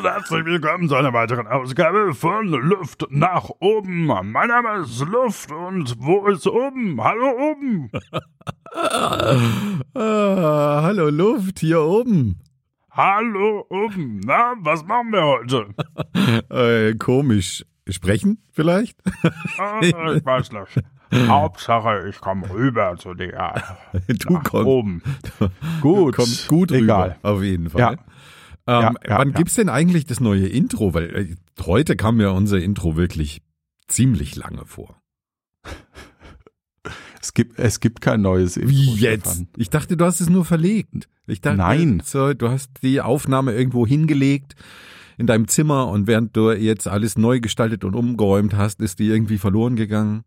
Und herzlich willkommen zu einer weiteren Ausgabe von Luft nach oben. Mein Name ist Luft und wo ist oben? Hallo oben. ah, hallo Luft, hier oben. Hallo oben. Na, was machen wir heute? äh, komisch. Sprechen vielleicht? ah, ich weiß nicht. Hauptsache, ich komme rüber zu dir. Du nach kommst oben. Gut. kommst gut rüber, Egal. auf jeden Fall. Ja. Ähm, Ja, ja, wann ja. gibt's denn eigentlich das neue Intro? Weil äh, heute kam mir unser Intro wirklich ziemlich lange vor. Es gibt, es gibt kein neues Intro. Wie jetzt? Stefan. Ich dachte, du hast es nur verlegt. Ich dachte, Nein. So, du hast die Aufnahme irgendwo hingelegt in deinem Zimmer und während du jetzt alles neu gestaltet und umgeräumt hast, ist die irgendwie verloren gegangen.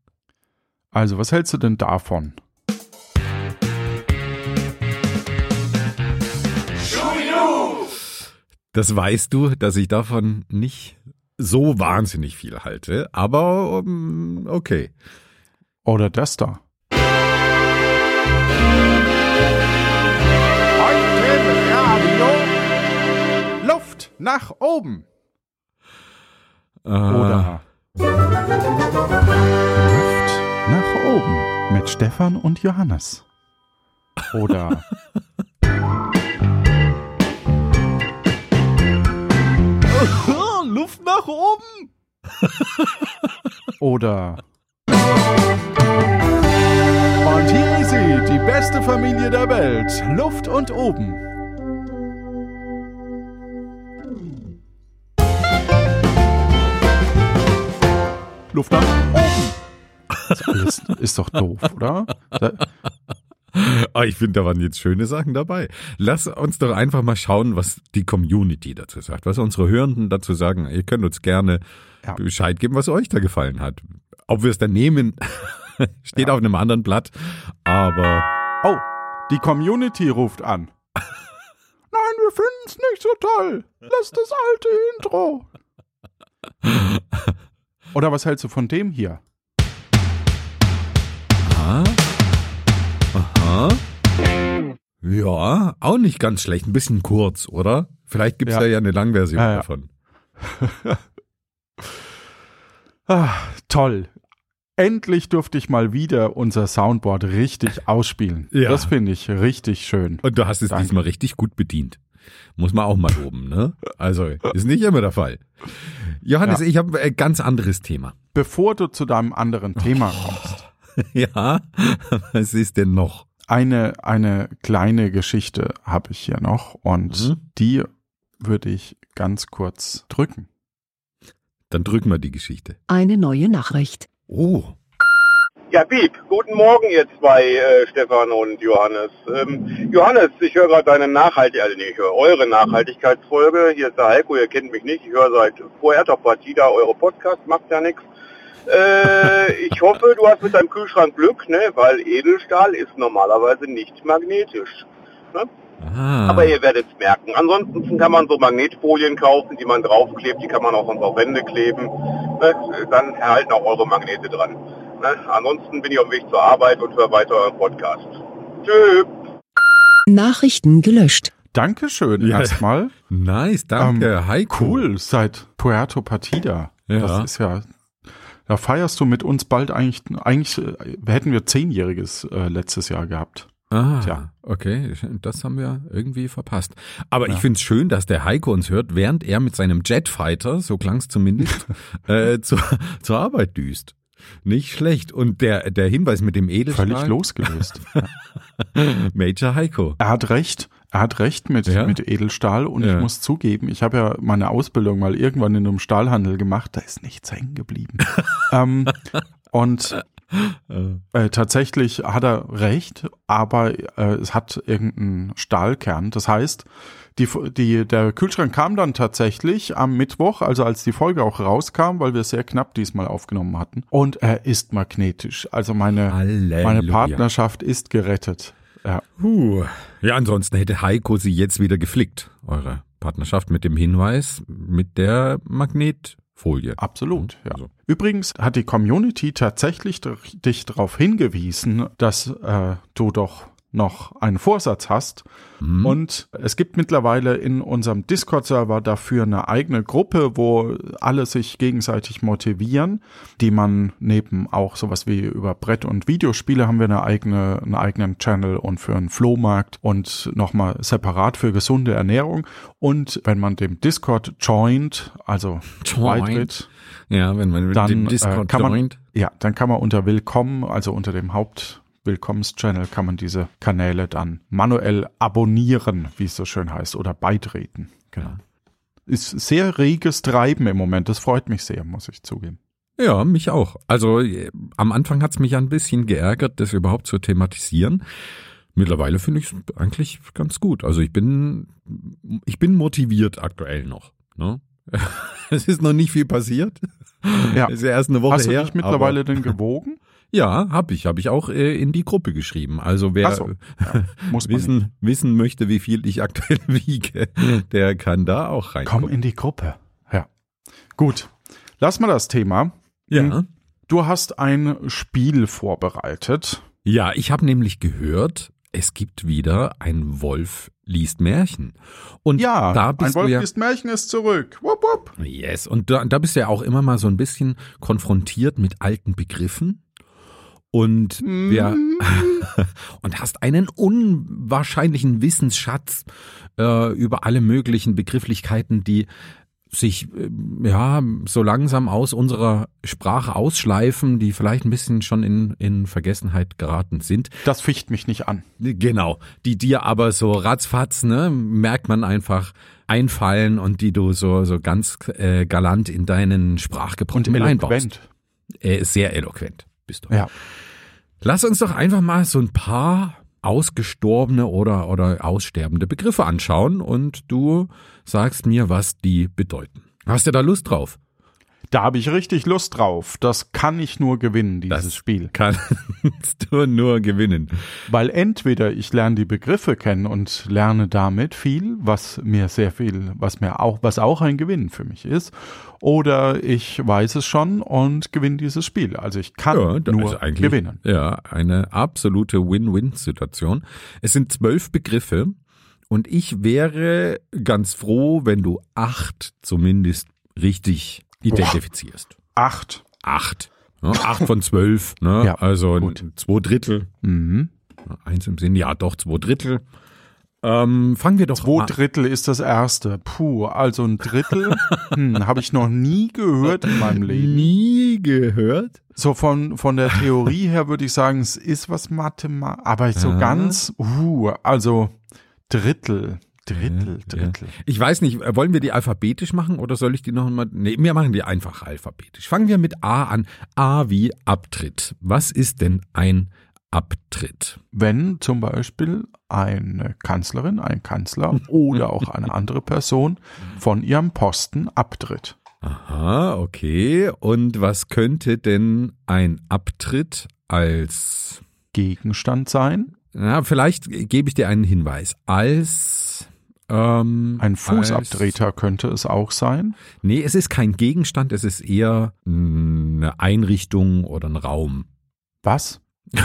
Also, was hältst du denn davon? Das weißt du, dass ich davon nicht so wahnsinnig viel halte, aber um, okay. Oder das da? Heute im Radio Luft nach oben. Äh, Oder Luft nach oben mit Stefan und Johannes. Oder Luft nach oben. oder Und hier ist sie, die beste Familie der Welt. Luft und oben. Luft nach oben. Das alles ist doch doof, oder? Da, ah, ich finde, da waren jetzt schöne Sachen dabei. Lass uns doch einfach mal schauen, was die Community dazu sagt, was unsere Hörenden dazu sagen. Ihr könnt uns gerne Ja. Bescheid geben, was euch da gefallen hat. Ob wir es dann nehmen, steht auf einem anderen Blatt, aber oh, die Community ruft an. Nein, wir finden es nicht so toll. Lass das alte Intro. Oder was hältst du von dem hier? Aha. Ja, auch nicht ganz schlecht. Ein bisschen kurz, oder? Vielleicht gibt's Ja. da ja eine Langversion Ja, ja. davon. Ah, toll. Endlich durfte ich mal wieder unser Soundboard richtig ausspielen. Ja. Das finde ich richtig schön. Und du hast es Danke. diesmal richtig gut bedient. Muss man auch mal loben, ne? Also, ist nicht immer der Fall. Johannes, Ja. ich habe ein ganz anderes Thema. Bevor du zu deinem anderen Thema kommst, Ja, was ist denn noch? Eine, eine kleine Geschichte habe ich hier noch und Mhm. die würde ich ganz kurz drücken. Dann drücken wir die Geschichte. Eine neue Nachricht. Oh, Ja, Piep, guten Morgen ihr zwei, äh, Stefan und Johannes. Ähm, Johannes, ich höre gerade deine Nachhaltig, also nee, ich höre eure Nachhaltigkeitsfolge. Hier ist der Heiko, ihr kennt mich nicht. Ich höre seit Puerto Partida eure Podcast, macht ja nichts. Äh, ich hoffe, du hast mit deinem Kühlschrank Glück, ne, weil Edelstahl ist normalerweise nicht magnetisch. Ne? ah. Aber ihr werdet es merken. Ansonsten kann man so Magnetfolien kaufen, die man draufklebt, die kann man auch auf Wände kleben. Ne? Dann erhalten auch eure Magnete dran. Ne? Ansonsten bin ich auf dem Weg zur Arbeit und höre weiter euren Podcast. Tschüss. Nachrichten gelöscht. Dankeschön Ja. erstmal. nice, danke. Ähm, Cool, seit Puerto Partida. Ja. Das ist ja, da feierst du mit uns bald eigentlich, eigentlich äh, hätten wir zehnjähriges äh, letztes Jahr gehabt. Ah, Tja. okay, das haben wir irgendwie verpasst. Aber ich Ja. find's schön, dass der Heiko uns hört, während er mit seinem Jetfighter, so klang's zumindest, äh, zur, zur Arbeit düst. Nicht schlecht. Und der, der Hinweis mit dem Edelstahl. Völlig losgelöst. Major Heiko. Er hat recht. Er hat recht mit, Ja. mit Edelstahl und Ja. ich muss zugeben, ich habe ja meine Ausbildung mal irgendwann in einem Stahlhandel gemacht, da ist nichts hängen geblieben. ähm, und äh, tatsächlich hat er recht, aber äh, es hat irgendeinen Stahlkern. Das heißt, die, die, der Kühlschrank kam dann tatsächlich am Mittwoch, also als die Folge auch rauskam, weil wir sehr knapp diesmal aufgenommen hatten. Und er ist magnetisch. Also meine, Halleluja. meine Partnerschaft ist gerettet. Ja. Puh. Ja, ansonsten hätte Heiko sie jetzt wieder geflickt, eure Partnerschaft mit dem Hinweis mit der Magnetfolie. Absolut, ja. Also. Übrigens hat die Community tatsächlich dich darauf hingewiesen, dass äh, du doch noch einen Vorsatz hast. Mhm. Und es gibt mittlerweile in unserem Discord-Server dafür eine eigene Gruppe, wo alle sich gegenseitig motivieren, die man neben auch sowas wie über Brett- und Videospiele haben wir eine eigene, einen eigenen Channel und für einen Flohmarkt und nochmal separat für gesunde Ernährung. Und wenn man dem Discord joint, also Joint. beitritt, Ja, wenn man mit dann dem äh, Discord kann man, joint. ja, dann kann man unter Willkommen, also unter dem Hauptwillkommenschannel, kann man diese Kanäle dann manuell abonnieren, wie es so schön heißt, oder beitreten. Genau. Ist sehr reges Treiben im Moment. Das freut mich sehr, muss ich zugeben. Ja, mich auch. Also äh, am Anfang hat's mich ein bisschen geärgert, das überhaupt zu thematisieren. Mittlerweile finde ich es eigentlich ganz gut. Also ich bin, ich bin motiviert aktuell noch. Ne? Es ist noch nicht viel passiert. Ja. Ist ja erst eine Woche Hast du her. dich mittlerweile denn gewogen? Ja, habe ich. Habe ich auch äh, in die Gruppe geschrieben. Also wer so, ja, nicht. wissen, wissen möchte, wie viel ich aktuell wiege, der kann da auch Komm reinkommen. in die Gruppe. Ja. Gut. Lass mal das Thema. Ja. Du hast ein Spiel vorbereitet. Ja, ich habe nämlich gehört, es gibt wieder ein Wolf liest Märchen. Und Ja, da ein bist Wolf du ja, ist Märchen ist zurück. Wupp, wupp. Yes, und da, da bist du ja auch immer mal so ein bisschen konfrontiert mit alten Begriffen. Und wer und hast einen unwahrscheinlichen Wissensschatz äh, über alle möglichen Begrifflichkeiten, die sich äh, ja so langsam aus unserer Sprache ausschleifen, die vielleicht ein bisschen schon in, in Vergessenheit geraten sind. Das ficht mich nicht an. Genau, die dir aber so ratzfatz, ne, merkt man einfach einfallen und die du so so ganz äh, galant in deinen Sprachgebrauch Und mit einbaust. eloquent. Äh, sehr eloquent bist du. Ja. Lass uns doch einfach mal so ein paar ausgestorbene oder oder aussterbende Begriffe anschauen und du sagst mir, was die bedeuten. Hast du da Lust drauf? Da habe ich richtig Lust drauf. Das kann ich nur gewinnen, dieses Das- Spiel. Kannst du nur gewinnen. Weil entweder ich lerne die Begriffe kennen und lerne damit viel, was mir sehr viel, was mir auch, was auch ein Gewinn für mich ist, oder ich weiß es schon und gewinne dieses Spiel. Also ich kann Ja, nur gewinnen. Ja, eine absolute Win-Win-Situation. Es sind zwölf Begriffe und ich wäre ganz froh, wenn du acht zumindest richtig identifizierst. Acht. Acht. Ja, acht von zwölf, ne? Ja, also gut. zwei Drittel. Mhm. Eins im Sinn, ja doch, zwei Drittel. Ähm, fangen wir doch Zwei mal Drittel ist das erste. Puh, also ein Drittel hm, habe ich noch nie gehört in meinem Leben. Nie gehört. So von, von der Theorie her würde ich sagen, es ist was Mathematik, aber so Ja. ganz, uh, also Drittel, Drittel, Ja, Drittel. Ich weiß nicht, wollen wir die alphabetisch machen oder soll ich die noch mal? Nee, wir machen die einfach alphabetisch. Fangen wir mit A an. A wie Abtritt. Was ist denn ein Abtritt? Wenn zum Beispiel eine Kanzlerin, ein Kanzler oder auch eine andere Person von ihrem Posten abtritt. Aha, okay. Und was könnte denn ein Abtritt als, Gegenstand sein, na, vielleicht gebe ich dir einen Hinweis. Als, ähm, ein Als, Fußabtreter könnte es auch sein. nee, es ist kein Gegenstand, es ist eher eine Einrichtung oder ein Raum. Was?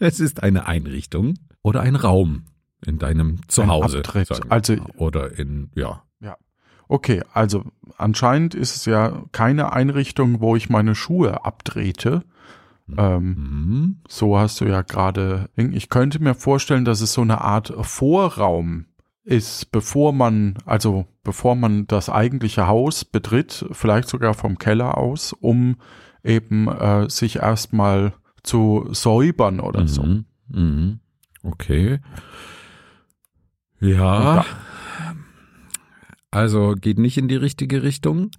Es ist eine Einrichtung oder ein Raum in deinem Zuhause. Also- oder in, ja. Okay, also anscheinend ist es ja keine Einrichtung, wo ich meine Schuhe abtrete. Ähm, Mhm. so hast du ja gerade. Ich könnte mir vorstellen, dass es so eine Art Vorraum ist, bevor man, also bevor man das eigentliche Haus betritt, vielleicht sogar vom Keller aus, um eben äh, sich erstmal zu säubern oder so. Mhm. Mhm. Okay. Ja. Ja. Also geht nicht in die richtige Richtung.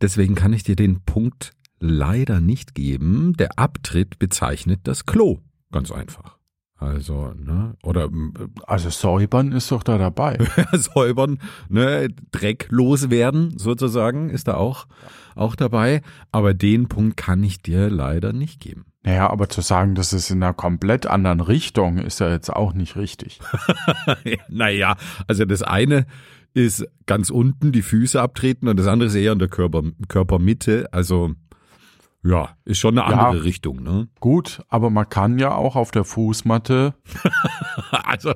Deswegen kann ich dir den Punkt leider nicht geben. Der Abtritt bezeichnet das Klo. Ganz einfach. Also, ne, oder ähm, Also säubern ist doch da dabei. säubern, ne, Dreck loswerden sozusagen ist da auch, auch dabei. Aber den Punkt kann ich dir leider nicht geben. Naja, aber zu sagen, das ist in einer komplett anderen Richtung, ist ja jetzt auch nicht richtig. naja, also das eine ist ganz unten die Füße abtreten und das andere ist eher in der Körper, Körpermitte. Also Ja, ist schon eine Ja. andere Richtung, ne? Gut, aber man kann ja auch auf der Fußmatte, Also,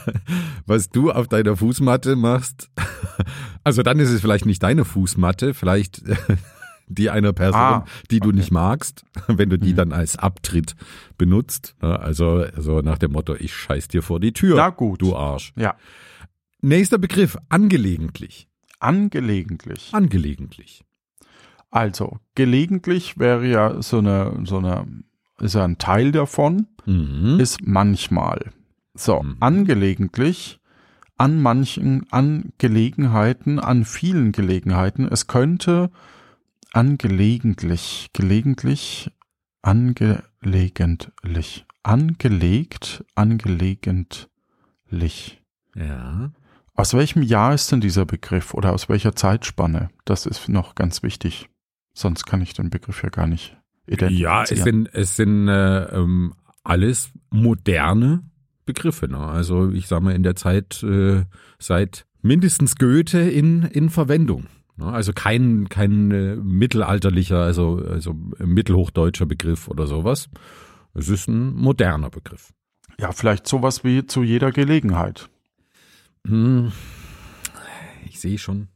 was du auf deiner Fußmatte machst, also dann ist es vielleicht nicht deine Fußmatte, vielleicht die einer Person, Ah, die du nicht magst, wenn du die Mhm. dann als Abtritt benutzt. ne? Also, also nach dem Motto, ich scheiß dir vor die Tür, Na gut. du Arsch. ja, Nächster Begriff, angelegentlich. angelegentlich. Angelegentlich. Also, gelegentlich wäre ja so eine, so eine, ist ja ein Teil davon, Mhm. ist manchmal. So, Mhm. angelegentlich, an manchen, an Gelegenheiten, an vielen Gelegenheiten. Es könnte angelegentlich, gelegentlich, angelegentlich, angelegt, angelegentlich. Ja. Aus welchem Jahr ist denn dieser Begriff oder aus welcher Zeitspanne? Das ist noch ganz wichtig. Sonst kann ich den Begriff ja gar nicht identifizieren. Ja, es sind, es sind äh, ähm, alles moderne Begriffe. Ne? Also ich sage mal in der Zeit äh, seit mindestens Goethe in, in Verwendung. Ne? Also kein, kein äh, mittelalterlicher, also, also mittelhochdeutscher Begriff oder sowas. Es ist ein moderner Begriff. ja, vielleicht sowas wie zu jeder Gelegenheit. Hm, ich sehe schon,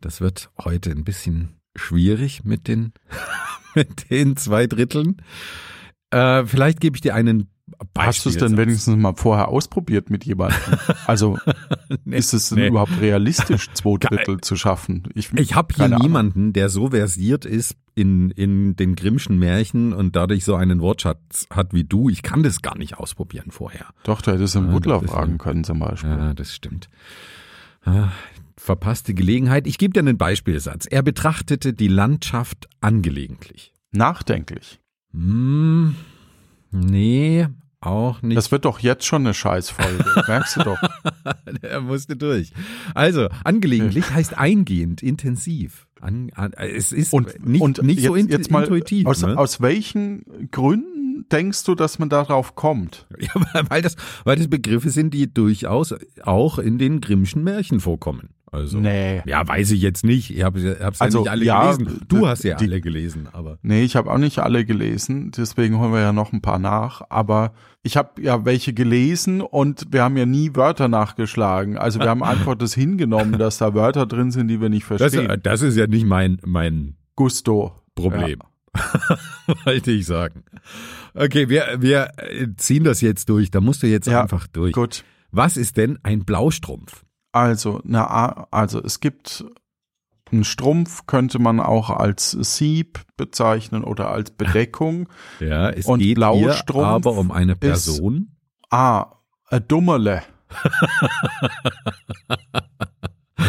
das wird heute ein bisschen schwierig mit den, mit den zwei Dritteln. Äh, vielleicht gebe ich dir einen Beispiel. Hast du es denn wenigstens mal vorher ausprobiert mit jemandem? Also Nee, ist es denn nee. überhaupt realistisch, zwei Drittel zu schaffen? Ich, Ich habe hier keine Ahnung. niemanden, der so versiert ist in, in den Grimmschen Märchen und dadurch so einen Wortschatz hat wie du. Ich kann das gar nicht ausprobieren vorher. Doch, du hättest einen Ja, Butler das ist fragen können zum Beispiel. Ja, das stimmt. Verpasste Gelegenheit. Ich gebe dir einen Beispielsatz. Er betrachtete die Landschaft angelegentlich. Nachdenklich. Hm, nee, auch nicht. Das wird doch jetzt schon eine Scheißfolge. Merkst du doch. er musste durch. Also, angelegentlich heißt eingehend, intensiv. An, an, es ist Und nicht, und nicht so jetzt, int jetzt mal intuitiv. Aus, ne? aus welchen Gründen denkst du, dass man darauf kommt? Ja, weil das, weil das Begriffe sind, die durchaus auch in den Grimmschen Märchen vorkommen. Also, Nee. ja, weiß ich jetzt nicht. Ich habe es Also, ja nicht alle ja, gelesen. Du hast ja die- alle gelesen, aber Nee, ich habe auch nicht alle gelesen, deswegen holen wir ja noch ein paar nach. Aber ich habe ja welche gelesen und wir haben ja nie Wörter nachgeschlagen. Also wir haben einfach das hingenommen, dass da Wörter drin sind, die wir nicht das, verstehen. das ist ja nicht mein, mein Gusto. Problem. Wollte ich sagen. Okay, wir, wir äh, ziehen das jetzt durch. Da musst du jetzt Ja, einfach durch. Gut. Was ist denn ein Blaustrumpf? Also, na, A- also es gibt einen Strumpf, könnte man auch als Sieb bezeichnen oder als Bedeckung. Ja, es Und geht hier Blaustrumpf aber um eine ist- Person. Ah, ein Dummerle.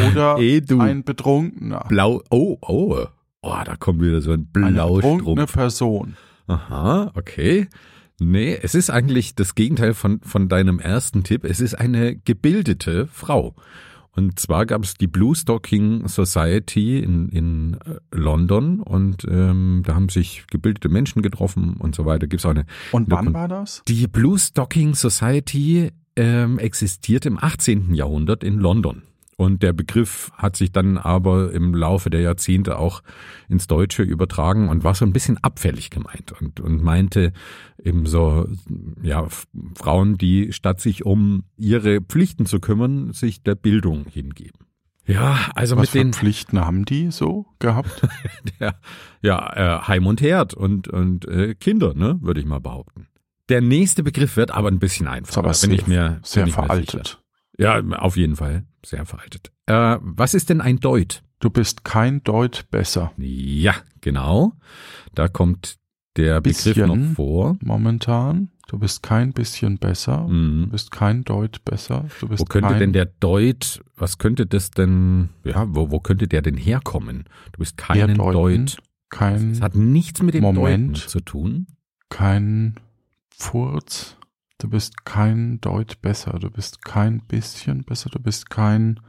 oder du. ein Betrunkener. Blau. Oh, oh. Oh, da kommt wieder so ein Eine betrunkene Blaustrumpf. Person. Aha, okay. Nee, es ist eigentlich das Gegenteil von, von deinem ersten Tipp. Es ist eine gebildete Frau. Und zwar gab es die Blue Stocking Society in, in äh, London und ähm, da haben sich gebildete Menschen getroffen und so weiter. Gibt's auch eine. Und wann war das? Die Blue Stocking Society ähm, existiert im 18. Jahrhundert in London. Und der Begriff hat sich dann aber im Laufe der Jahrzehnte auch ins Deutsche übertragen und war so ein bisschen abfällig gemeint und, und meinte eben so, ja, Frauen, die statt sich um ihre Pflichten zu kümmern, sich der Bildung hingeben. Ja, also Was mit für den, Pflichten haben die so gehabt? der, ja, äh, Heim und Herd und, und äh, Kinder, ne, würde ich mal behaupten. Der nächste Begriff wird aber ein bisschen einfacher. aber bin sehr, ich mir, sehr bin ich mir veraltet. sicher. Ja, auf jeden Fall. Sehr veraltet. Äh, was ist denn ein Deut? Du bist kein Deut besser. Ja, genau. Da kommt der Begriff Bisschen. noch vor. Momentan. Du bist kein bisschen besser. Du Mhm. bist kein Deut besser. Du bist Wo könnte kein, denn der Deut, was könnte das denn, ja, wo, wo könnte der denn herkommen? Du bist keinen Herdeuten, Deut. kein, Es hat nichts mit dem Moment. Deuten zu tun. kein Furz. Du bist kein Deut besser. Du bist kein bisschen besser. Du bist kein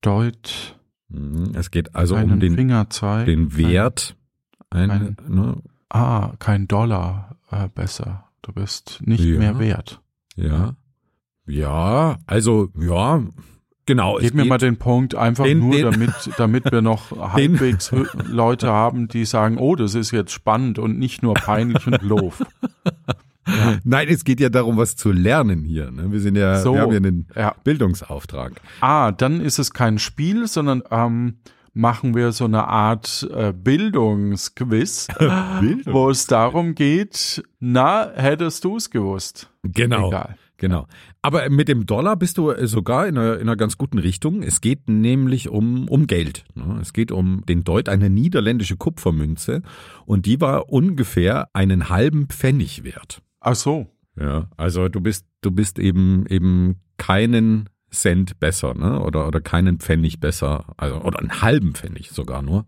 Deut, Mhm. Es geht also um den, Fingerzeig. den Wert. Eine, ne, Ah, kein Dollar äh, besser. Du bist nicht Ja. mehr wert. Ja. Ja, also ja, Genau. Gib mir mal den Punkt, einfach Den- nur, den- damit, damit wir noch halbwegs Leute haben, die sagen, oh, das ist jetzt spannend und nicht nur peinlich und doof. Nein, es geht ja darum, was zu lernen hier. Ne? Wir sind ja, So. wir haben ja einen Ja. Bildungsauftrag. Ah, dann ist es kein Spiel, sondern ähm, machen wir so eine Art äh, Bildungsquiz, Bildung? wo es darum geht, na, hättest du es gewusst? Genau. Egal. Genau. Aber mit dem Dollar bist du äh, sogar in einer, in einer ganz guten Richtung. Es geht nämlich um, um Geld. ne? Es geht um den Deut, eine niederländische Kupfermünze. Und die war ungefähr einen halben Pfennig wert. Ach so. Ja, also du bist, du bist eben, eben keinen Cent besser, ne? Oder, oder keinen Pfennig besser, also, oder einen halben Pfennig sogar nur.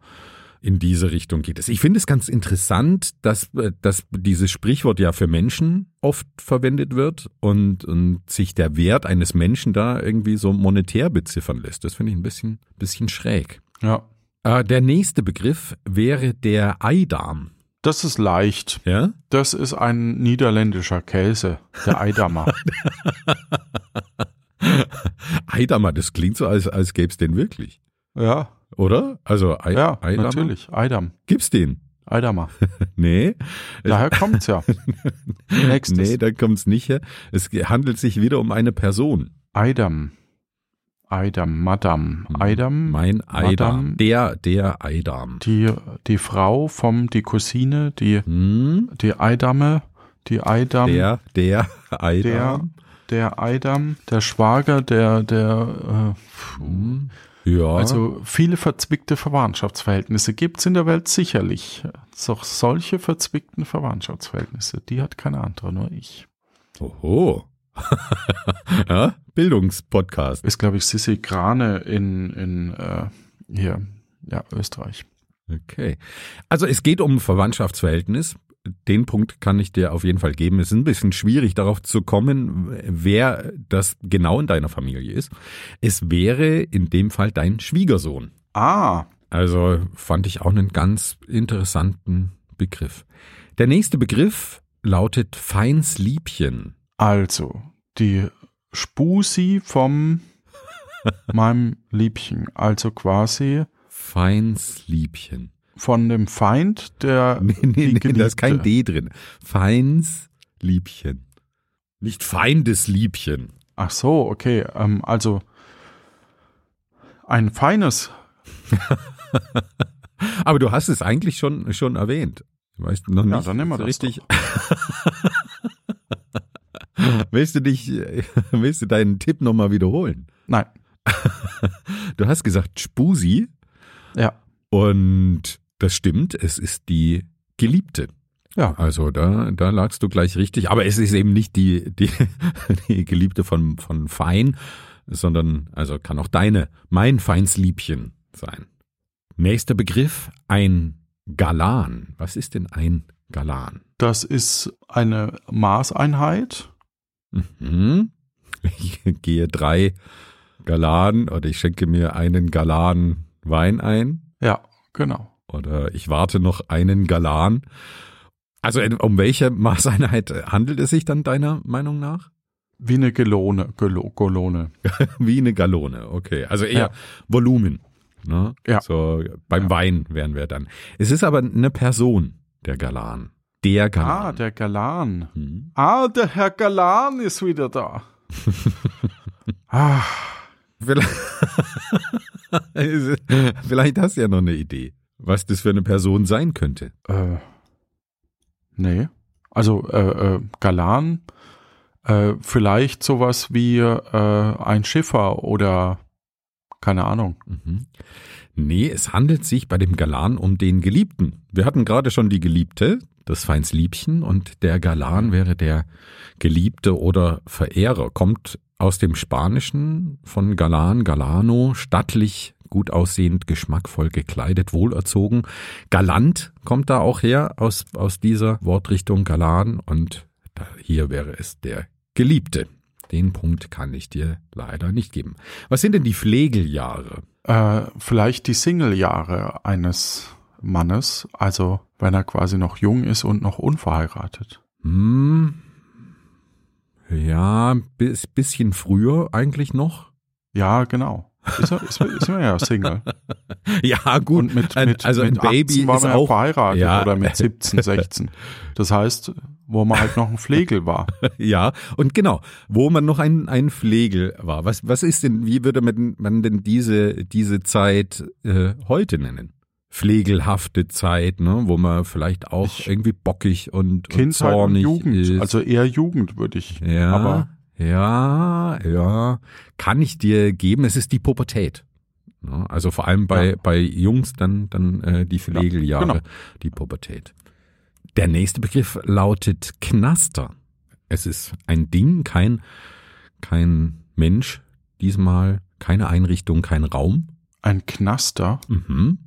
In diese Richtung geht es. Ich finde es ganz interessant, dass, äh, dass dieses Sprichwort ja für Menschen oft verwendet wird und, und sich der Wert eines Menschen da irgendwie so monetär beziffern lässt. Das finde ich ein bisschen, bisschen schräg. Ja. Äh, der nächste Begriff wäre der Eidam. Das ist leicht. Ja? Das ist ein niederländischer Käse, der Eidammer. Eidammer, das klingt so, als, als gäbe es den wirklich. ja, Oder? Also Ei, ja, Eidammer? natürlich. Eidam. Gibt's den? Eidammer. Nee. Daher kommt's ja. Nächstes. Nee, da kommt's nicht her. Es handelt sich wieder um eine Person. Eidam. Eidam, Madam. Eidam. Hm. Mein Eidam. Madame. Der, der Eidam. Die, die Frau vom, die Cousine, die, Hm? die Eidamme, die Eidam, Der, der der, Eidam. der Eidam, der Schwager, der, der, äh, Hm. Ja. also viele verzwickte Verwandtschaftsverhältnisse gibt's in der Welt sicherlich. Doch solche verzwickten Verwandtschaftsverhältnisse, die hat keine andere, nur ich. Oho. ja, Bildungspodcast. Ist, glaube ich, Sissi Grane in, in äh, hier, ja, Österreich. Okay. Also es geht um Verwandtschaftsverhältnis. Den Punkt kann ich dir auf jeden Fall geben. Es ist ein bisschen schwierig darauf zu kommen, wer das genau in deiner Familie ist. Es wäre in dem Fall dein Schwiegersohn. Ah, Also fand ich auch einen ganz interessanten Begriff. Der nächste Begriff lautet Feinsliebchen. Also, die Spusi vom meinem Liebchen, also quasi Feinsliebchen. von dem Feind, der Nee, nee, nee, da ist kein. D drin. Feinsliebchen. Nicht Feindesliebchen. Ach so, okay, ähm, also ein feines, Aber du hast es eigentlich schon, schon erwähnt. Du weißt noch nicht Ja, dann nehmen wir so das richtig. willst du dich, willst du deinen Tipp nochmal wiederholen? nein, Du hast gesagt Spusi ja, und das stimmt, es ist die Geliebte. ja, Also da, da lagst du gleich richtig. Aber es ist eben nicht die, die, die Geliebte von, von Fein, sondern also kann auch deine, mein Feinsliebchen sein. Nächster Begriff, ein Galan. Was ist denn ein Galan? das ist eine Maßeinheit, Mhm. Ich gehe drei Galan oder ich schenke mir einen Galan Wein ein ja, genau. oder ich warte noch einen Galan. Also um welche Maßeinheit handelt es sich dann deiner Meinung nach? Wie eine Gelone, Gelo, Golone. Wie eine Gallone, okay. Also eher Ja. Volumen. Ne? Ja. So beim Ja. Wein wären wir dann. Es ist aber eine Person, der Galan. Der Galan. Ah, der Galan. Hm. Ah, der Herr Galan ist wieder da. ah, Vielleicht, Vielleicht hast du ja noch eine Idee, was das für eine Person sein könnte. äh, nee. Also, äh, äh, Galan, äh, vielleicht sowas wie äh, ein Schiffer oder keine Ahnung. Mhm. Nee, es handelt sich bei dem Galan um den Geliebten. Wir hatten gerade schon die Geliebte, das Feinsliebchen, und der Galan wäre der Geliebte oder Verehrer. Kommt aus dem Spanischen von Galan, Galano, stattlich, gut aussehend, geschmackvoll gekleidet, wohlerzogen. Galant kommt da auch her aus, aus dieser Wortrichtung Galan und hier wäre es der Geliebte. Den Punkt kann ich dir leider nicht geben. Was sind denn die Pflegeljahre? Äh, vielleicht die Single-Jahre eines Mannes, also wenn er quasi noch jung ist und noch unverheiratet. Hm, ja, bis, bisschen früher eigentlich noch. Ja, genau. Ist, er, ist, ist er ja Single. Ja, gut. Und mit, mit, also mit ein Baby 18 war man ja auch verheiratet ja. oder mit 17, 16. Das heißt, wo man halt noch ein Pflegel war. Ja, und genau, wo man noch ein, ein Pflegel war. Was, was ist denn, wie würde man, man denn diese, diese Zeit äh, heute nennen? Pflegelhafte Zeit, ne, wo man vielleicht auch Ich- irgendwie bockig und, und Kindheit und zornig Jugend. ist. Also eher Jugend, würde ich. ja, aber- ja, ja, kann ich dir geben. Es ist die Pubertät. Ne? Also vor allem bei, Ja. bei Jungs dann, dann äh, die Pflegeljahre, genau. die Pubertät. Der nächste Begriff lautet Knaster. Es ist ein Ding, kein, kein Mensch, diesmal keine Einrichtung, kein Raum. Ein Knaster, Mhm.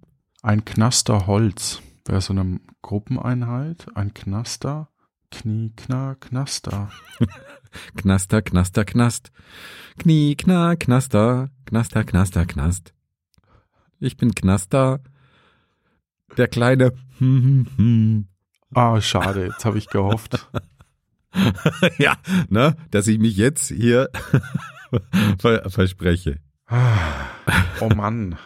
Ein Knaster Holz. Wäre so eine Gruppeneinheit. Ein Knaster, Knie, Kna, Knaster. Knaster, Knaster, Knast. Knie, Kna, Knaster, Knaster, Knaster, Knast. Ich bin Knaster, der kleine. Ah, schade, jetzt habe ich gehofft. ja, ne, dass ich mich jetzt hier ver verspreche. Oh Mann.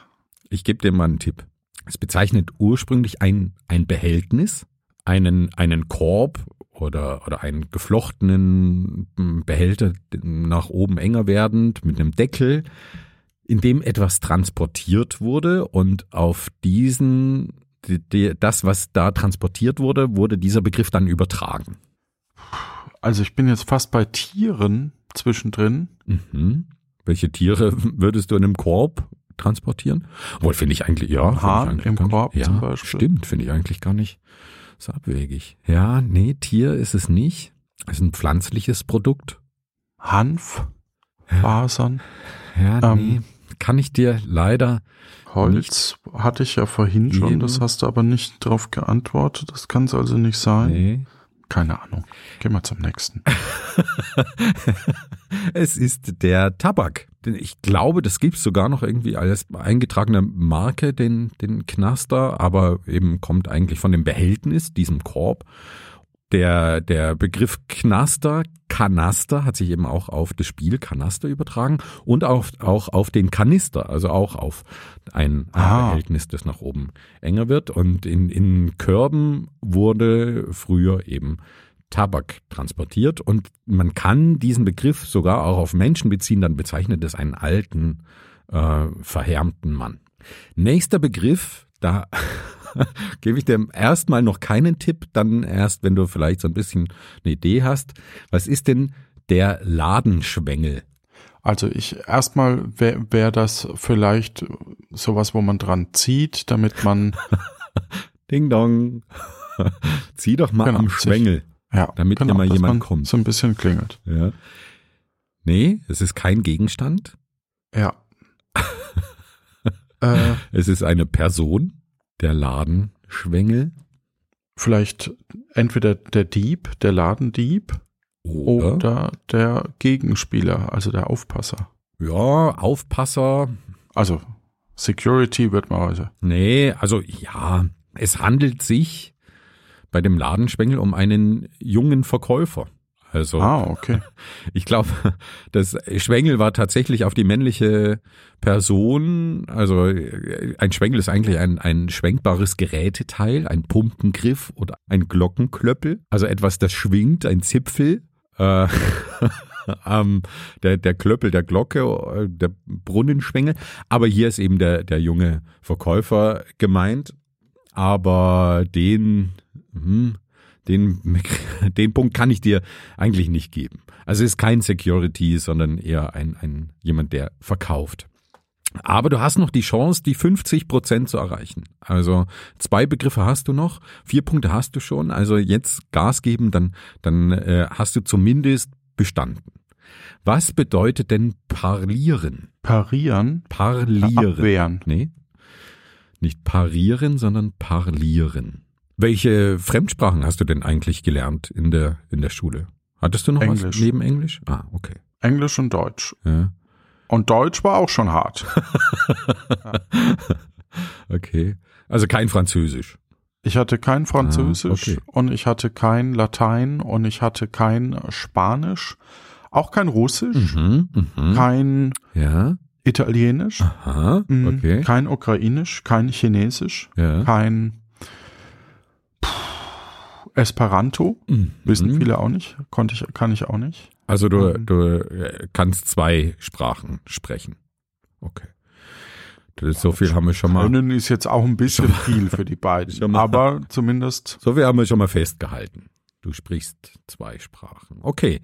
Ich gebe dir mal einen Tipp. Es bezeichnet ursprünglich ein, ein Behältnis, einen, einen Korb oder, oder einen geflochtenen Behälter nach oben enger werdend mit einem Deckel, in dem etwas transportiert wurde und auf diesen, die, die, das, was da transportiert wurde, wurde dieser Begriff dann übertragen. Also ich bin jetzt fast bei Tieren zwischendrin. Mhm. Welche Tiere würdest du in einem Korb transportieren? Wohl finde ich eigentlich, ja. Hahn ich eigentlich im gar nicht- Korb ja, zum Beispiel. Stimmt, finde ich eigentlich gar nicht so abwegig. Ja, nee, Tier ist es nicht. Es ist ein pflanzliches Produkt. Hanf, Fasern, Ja, Ähm, nee. Kann ich dir leider. Holz hatte ich ja vorhin schon. Geben. Das hast du aber nicht drauf geantwortet. Das kann es also nicht sein. Nee. Keine Ahnung. Gehen wir zum nächsten. Es ist der Tabak. Ich glaube, das gibt's sogar noch irgendwie als eingetragene Marke, den, den Knaster, aber eben kommt eigentlich von dem Behältnis, diesem Korb. Der, der Begriff Knaster, Kanaster, hat sich eben auch auf das Spiel Kanaster übertragen und auf, auch auf den Kanister, also auch auf ein, ein Ah. Behältnis, das nach oben enger wird. Und in, in Körben wurde früher eben Tabak transportiert und man kann diesen Begriff sogar auch auf Menschen beziehen, dann bezeichnet es einen alten, äh, verhärmten Mann. Nächster Begriff, da gebe ich dir erstmal noch keinen Tipp, dann erst, wenn du vielleicht so ein bisschen eine Idee hast. Was ist denn der Ladenschwengel? Also ich erstmal wäre wär das vielleicht sowas, wo man dran zieht, damit man Ding dong. Zieh doch mal Genau, am Schwengel. Ja, Damit mal dass jemand man kommt. So ein bisschen klingelt. Ja. Nee, es ist kein Gegenstand. Ja. äh, Es ist eine Person, der Ladenschwengel. vielleicht entweder der Dieb, der Ladendieb Oder, oder der Gegenspieler, also der Aufpasser. ja, Aufpasser. Also Security wird man heute. Nee, also ja, es handelt sich bei dem Ladenschwengel um einen jungen Verkäufer. Also Ah, okay. ich glaube, das Schwengel war tatsächlich auf die männliche Person. Also äh, ein Schwengel ist eigentlich ein, ein schwenkbares Geräteteil, ein Pumpengriff oder ein Glockenklöppel. Also etwas, das schwingt, ein Zipfel. Äh, ähm, der, der Klöppel der Glocke, äh, der Brunnenschwengel. Aber hier ist eben der, der junge Verkäufer gemeint. Aber den, hm, den, den Punkt kann ich dir eigentlich nicht geben. Also es ist kein Security, sondern eher ein, ein jemand, der verkauft. Aber du hast noch die Chance, die 50 Prozent zu erreichen. Also zwei Begriffe hast du noch, vier Punkte hast du schon. Also jetzt Gas geben, dann, dann äh, hast du zumindest bestanden. Was bedeutet denn parlieren? Parieren, Parlieren. abwehren. Nee, nicht parieren, sondern parlieren. Welche Fremdsprachen hast du denn eigentlich gelernt in der, in der Schule? Hattest du noch was Englisch. neben Englisch? Ah, okay. Englisch und Deutsch. Ja. Und Deutsch war auch schon hart. Okay. Also kein Französisch. Ich hatte kein Französisch Ah, okay. und ich hatte kein Latein und ich hatte kein Spanisch, auch kein Russisch, Mhm, mhm. kein Ja. Italienisch, Aha, mm, okay. kein Ukrainisch, kein Chinesisch, Ja. kein Esperanto, Mhm. wissen viele auch nicht, konnte ich, kann ich auch nicht. Also du, Mhm. du äh, kannst zwei Sprachen sprechen. Okay. Das, so viel haben wir schon mal. Können ist jetzt auch ein bisschen viel für die beiden, aber zumindest So viel haben wir schon mal festgehalten. Du sprichst zwei Sprachen. Okay.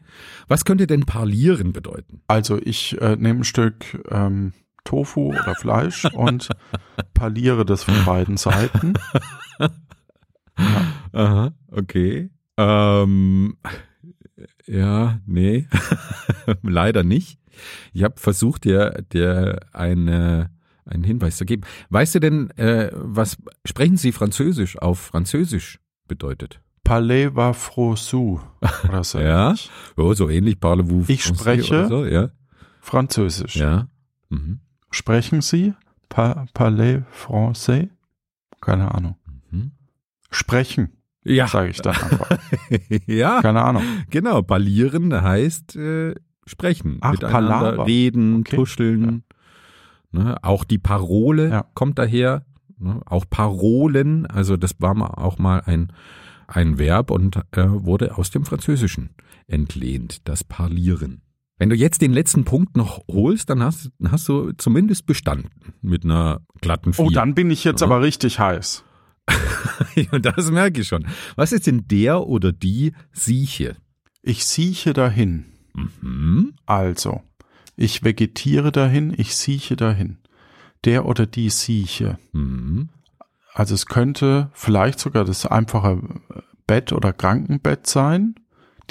Was könnte denn parlieren bedeuten? Also ich äh, nehme ein Stück ähm, Tofu oder Fleisch und parliere das von beiden Seiten. Aha, okay. Ähm, ja, nee, leider nicht. Ich habe versucht, dir, dir eine, einen Hinweis zu geben. Weißt du denn, äh, was sprechen Sie Französisch auf Französisch bedeutet? Palais va frosou oder so. Ja. Oh, so ähnlich parlez-vous Ich français spreche- so, ja. Französisch. Ja. Mhm. Sprechen Sie pa Palais français? Keine Ahnung. Mhm. Sprechen, Ja. sage ich dann einfach. ja. Keine Ahnung. Genau, parlieren heißt äh, sprechen, Ach, miteinander Palaver. reden, Okay. tuscheln. Ne, auch die Parole Ja. kommt daher. Ne, auch Parolen, also das war mal auch mal ein, ein Verb und äh, wurde aus dem Französischen entlehnt, das Parlieren. Wenn du jetzt den letzten Punkt noch holst, dann hast, dann hast du zumindest bestanden mit einer glatten Vier. Oh, dann bin ich jetzt Ja. aber richtig heiß. Und das merke ich schon. Was ist denn der oder die Sieche? Ich sieche dahin. Mhm. Also, ich vegetiere dahin, ich sieche dahin. Der oder die sieche. Mhm. Also es könnte vielleicht sogar das einfache Bett oder Krankenbett sein,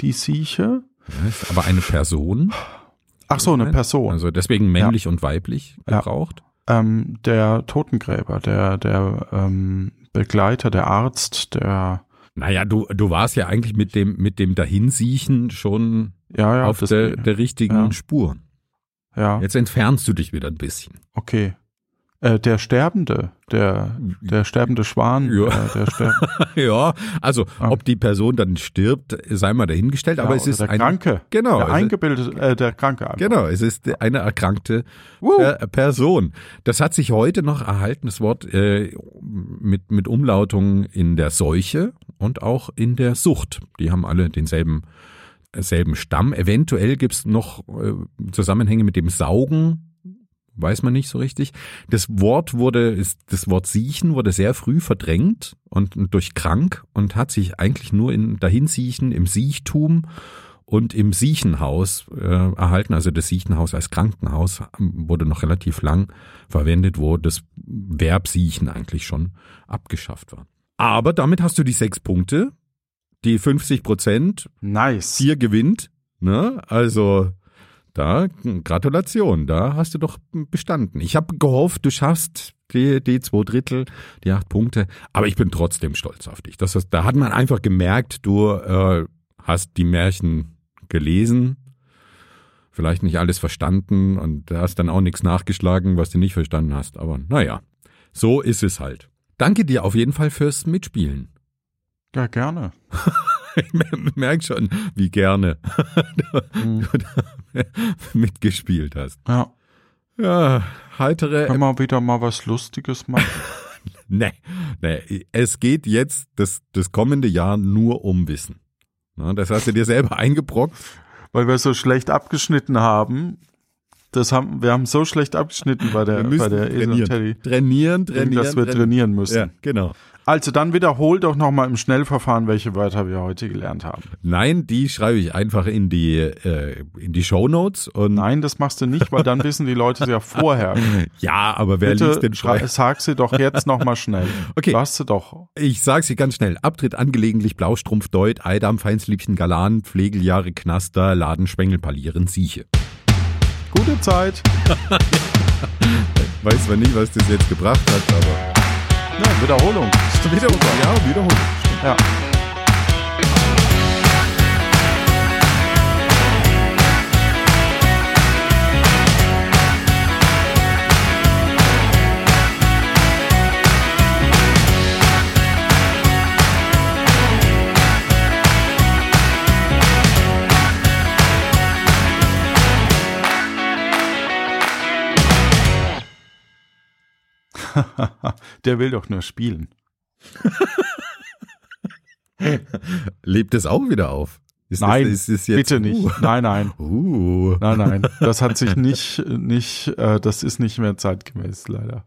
die sieche. Ja, ist aber eine Person. Ach so, eine Person. Also deswegen männlich und weiblich Ja. gebraucht. Ähm, der Totengräber, der, der ähm, Begleiter, der Arzt, der Naja, du, du warst ja eigentlich mit dem, mit dem Dahinsiechen schon ja, ja, auf der, der richtigen ja. Spur. ja, Jetzt entfernst du dich wieder ein bisschen. okay. Äh, der Sterbende, der, der sterbende Schwan, Ja. äh, der Ster ja, also Ah. ob die Person dann stirbt, sei mal dahingestellt, aber ja, es oder ist der ein, Kranke, Genau, der es eingebildete, äh, der Kranke. einfach. Genau, es ist eine erkrankte äh, Person. Das hat sich heute noch erhalten, das Wort äh, mit, mit Umlautung in der Seuche und auch in der Sucht. Die haben alle denselben selben Stamm. Eventuell gibt's noch äh, Zusammenhänge mit dem Saugen, weiß man nicht so richtig. Das Wort wurde, ist, das Wort Siechen wurde sehr früh verdrängt und, und durch krank und hat sich eigentlich nur in Dahinsiechen, im Siechtum und im Siechenhaus äh, erhalten. Also das Siechenhaus als Krankenhaus ähm, wurde noch relativ lang verwendet, wo das Verb Siechen eigentlich schon abgeschafft war. Aber damit hast du die sechs Punkte, die 50 Prozent, Nice. vier gewinnt. Ne? Also da, Gratulation, da hast du doch bestanden. Ich habe gehofft, du schaffst die, die zwei Drittel, die acht Punkte, aber ich bin trotzdem stolz auf dich. Das ist, da hat man einfach gemerkt, du äh, hast die Märchen gelesen, vielleicht nicht alles verstanden und hast dann auch nichts nachgeschlagen, was du nicht verstanden hast. Aber naja, so ist es halt. Danke dir auf jeden Fall fürs Mitspielen. Ja, gerne. Ich merke schon, wie gerne Mhm. du da mitgespielt hast. Ja, Ja, heitere. können wir wieder mal was Lustiges machen. Nee, nee, es geht jetzt das, das kommende Jahr nur um Wissen. Na, das hast du dir selber eingebrockt. weil wir so schlecht abgeschnitten haben. Das haben, wir haben so schlecht abgeschnitten bei der, bei der Esel und trainieren. Teddy, Trainieren, trainieren. dass wir trainieren müssen. Ja, genau. Also dann wiederhol doch nochmal im Schnellverfahren, welche Wörter wir heute gelernt haben. Nein, die schreibe ich einfach in die, äh, in die Shownotes und Nein, das machst du nicht, weil dann wissen die Leute ja vorher. ja, aber wer liest Bitte den schrei- Schrei? sag sie doch jetzt nochmal schnell. Okay. Lass sie doch. Ich sag sie ganz schnell. Abtritt angelegentlich, Blaustrumpf, Deut, Eidam, Feinsliebchen, Galan, Pflegeljahre, Knaster, Ladenschwengel, Palieren, Sieche. Gute Zeit. Weiß man nicht, was das jetzt gebracht hat, aber. Ja, Wiederholung. Wiederholung. Ja, Wiederholung. Ja. Der will doch nur spielen. Lebt es auch wieder auf? Ist das- Nein, ist es jetzt- bitte nicht. Nein, nein. Uh. Nein, nein. Das hat sich nicht, nicht, äh, das ist nicht mehr zeitgemäß, leider.